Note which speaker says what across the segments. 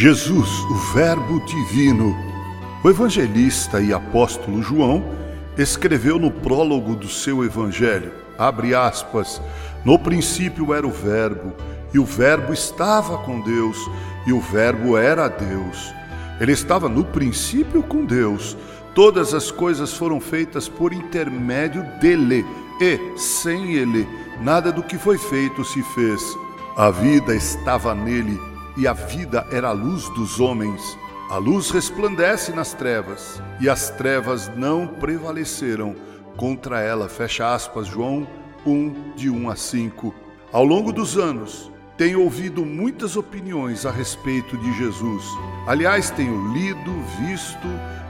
Speaker 1: Jesus, o Verbo Divino. O evangelista e apóstolo João escreveu no prólogo do seu evangelho, abre aspas, no princípio era o Verbo, e o Verbo estava com Deus, e o Verbo era Deus. Ele estava no princípio com Deus. Todas as coisas foram feitas por intermédio dele, e sem ele, nada do que foi feito se fez. A vida estava nele e a vida era a luz dos homens. A luz resplandece nas trevas, e as trevas não prevaleceram contra ela. Fecha aspas, João 1, de 1 a 5. Ao longo dos anos, tenho ouvido muitas opiniões a respeito de Jesus. Aliás, tenho lido, visto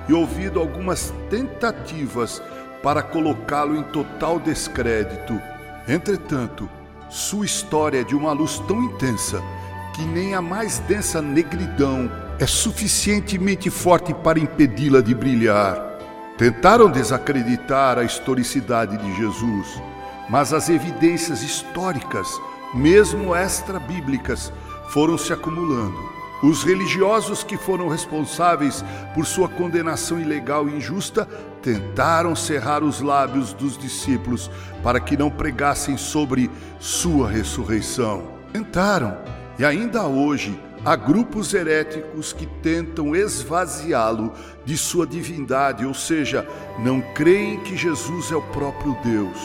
Speaker 1: e ouvido algumas tentativas para colocá-lo em total descrédito. Entretanto, sua história é de uma luz tão intensa que nem a mais densa negridão é suficientemente forte para impedi-la de brilhar. Tentaram desacreditar a historicidade de Jesus, mas as evidências históricas, mesmo extra-bíblicas, foram se acumulando. Os religiosos que foram responsáveis por sua condenação ilegal e injusta tentaram cerrar os lábios dos discípulos para que não pregassem sobre sua ressurreição. Tentaram, e ainda hoje há grupos heréticos que tentam esvaziá-lo de sua divindade, ou seja, não creem que Jesus é o próprio Deus.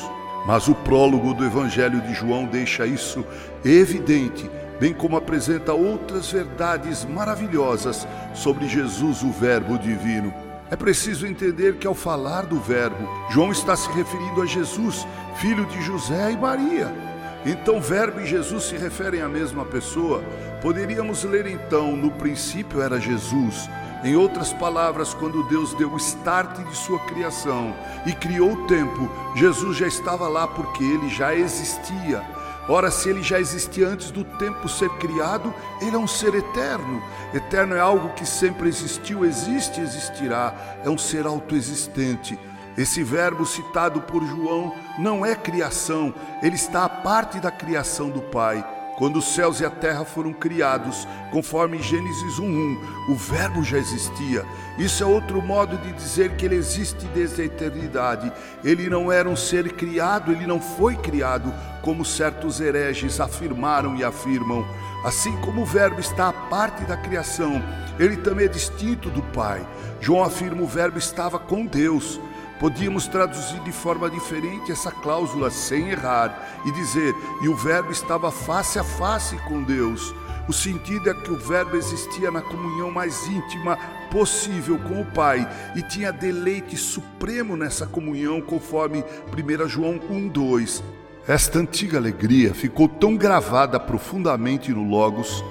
Speaker 1: Mas o prólogo do Evangelho de João deixa isso evidente, bem como apresenta outras verdades maravilhosas sobre Jesus, o Verbo divino. É preciso entender que ao falar do Verbo, João está se referindo a Jesus, filho de José e Maria. Então, Verbo e Jesus se referem à mesma pessoa. Poderíamos ler então: no princípio era Jesus. Em outras palavras, quando Deus deu o start de sua criação e criou o tempo, Jesus já estava lá porque ele já existia. Ora, se ele já existia antes do tempo ser criado, ele é um ser eterno. Eterno é algo que sempre existiu, existe e existirá. É um ser autoexistente. Esse verbo citado por João não é criação, ele está à parte da criação do Pai. Quando os céus e a terra foram criados, conforme Gênesis 1:1, o Verbo já existia. Isso é outro modo de dizer que ele existe desde a eternidade. Ele não era um ser criado, ele não foi criado, como certos hereges afirmaram e afirmam. Assim como o Verbo está à parte da criação, ele também é distinto do Pai. João afirma o Verbo estava com Deus. Podíamos traduzir de forma diferente essa cláusula sem errar e dizer: e o Verbo estava face a face com Deus. O sentido é que o Verbo existia na comunhão mais íntima possível com o Pai e tinha deleite supremo nessa comunhão, conforme 1 João 1,2. Esta antiga alegria ficou tão gravada profundamente no Logos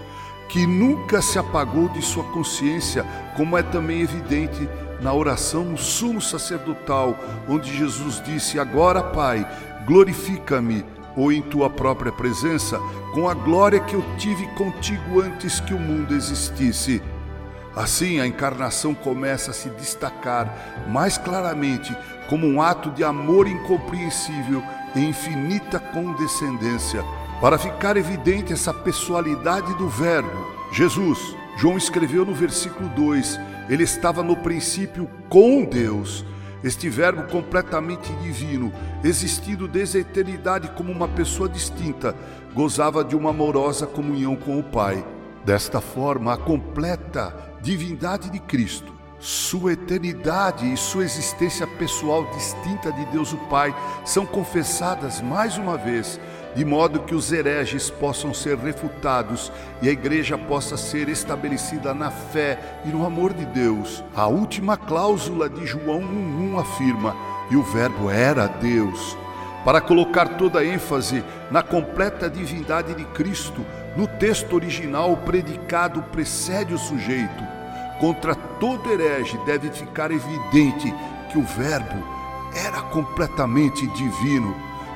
Speaker 1: que nunca se apagou de sua consciência, como é também evidente na oração sumo sacerdotal, onde Jesus disse: Agora, Pai, glorifica-me, ou em tua própria presença, com a glória que eu tive contigo antes que o mundo existisse. Assim, a encarnação começa a se destacar mais claramente como um ato de amor incompreensível e infinita condescendência. Para ficar evidente essa pessoalidade do Verbo, Jesus, João escreveu no versículo 2: ele estava no princípio com Deus. Este Verbo completamente divino, existindo desde a eternidade como uma pessoa distinta, gozava de uma amorosa comunhão com o Pai. Desta forma, a completa divindade de Cristo, sua eternidade e sua existência pessoal distinta de Deus o Pai são confessadas mais uma vez de modo que os hereges possam ser refutados e a igreja possa ser estabelecida na fé e no amor de Deus. A última cláusula de João 1:1 afirma: "E o Verbo era Deus". Para colocar toda a ênfase na completa divindade de Cristo, no texto original o predicado precede o sujeito. Contra todo herege deve ficar evidente que o Verbo era completamente divino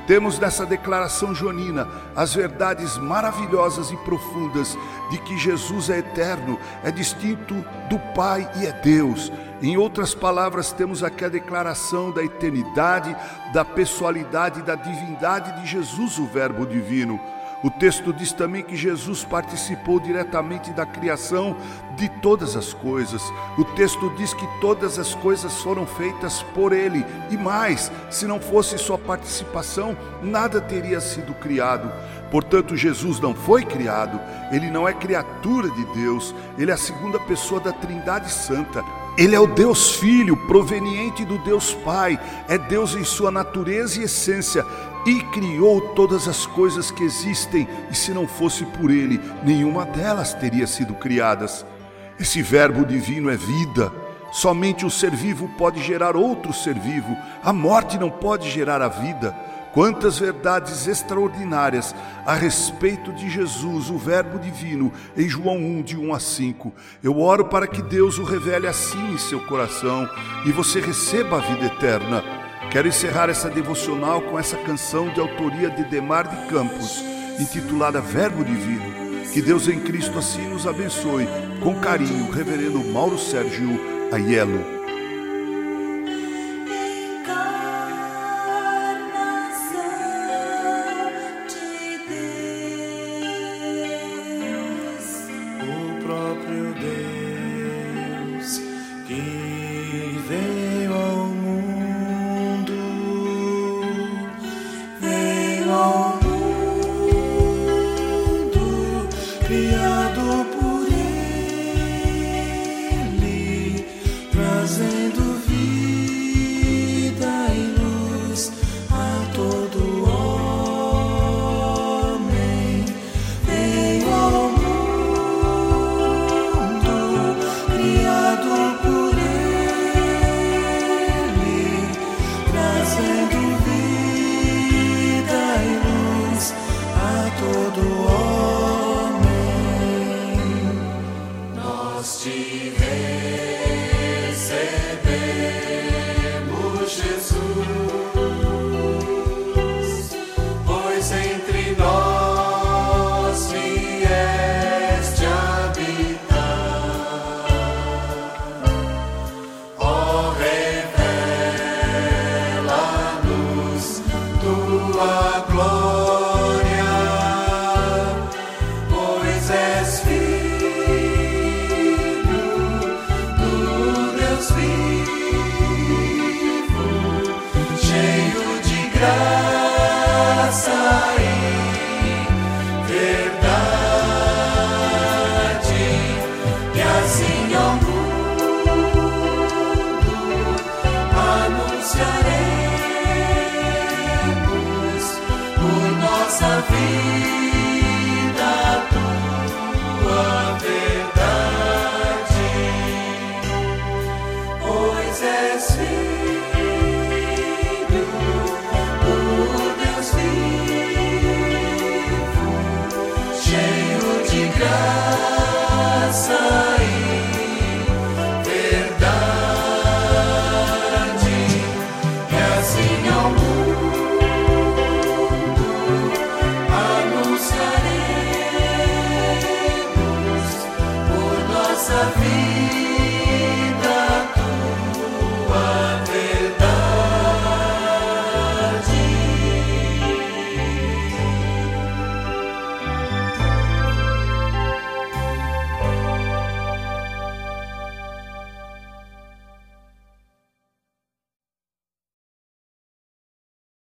Speaker 1: temos nessa declaração joanina as verdades maravilhosas e profundas de que Jesus é eterno, é distinto do Pai e é Deus. Em outras palavras, temos aqui a declaração da eternidade, da pessoalidade, da divindade de Jesus, o Verbo divino. O texto diz também que Jesus participou diretamente da criação de todas as coisas. O texto diz que todas as coisas foram feitas por ele. E mais, se não fosse sua participação, nada teria sido criado. Portanto, Jesus não foi criado, ele não é criatura de Deus, ele é a segunda pessoa da Trindade Santa. Ele é o Deus Filho, proveniente do Deus Pai, é Deus em sua natureza e essência, e criou todas as coisas que existem, e se não fosse por ele, nenhuma delas teria sido criadas. Esse Verbo divino é vida. Somente um ser vivo pode gerar outro ser vivo. A morte não pode gerar a vida. Quantas verdades extraordinárias a respeito de Jesus, o Verbo divino, em João 1, de 1 a 5. Eu oro para que Deus o revele assim em seu coração e você receba a vida eterna. Quero encerrar essa devocional com essa canção de autoria de Demar de Campos, intitulada Verbo Divino. Que Deus em Cristo assim nos abençoe. Com carinho, Reverendo Mauro Sérgio Aiello.
Speaker 2: Jesus.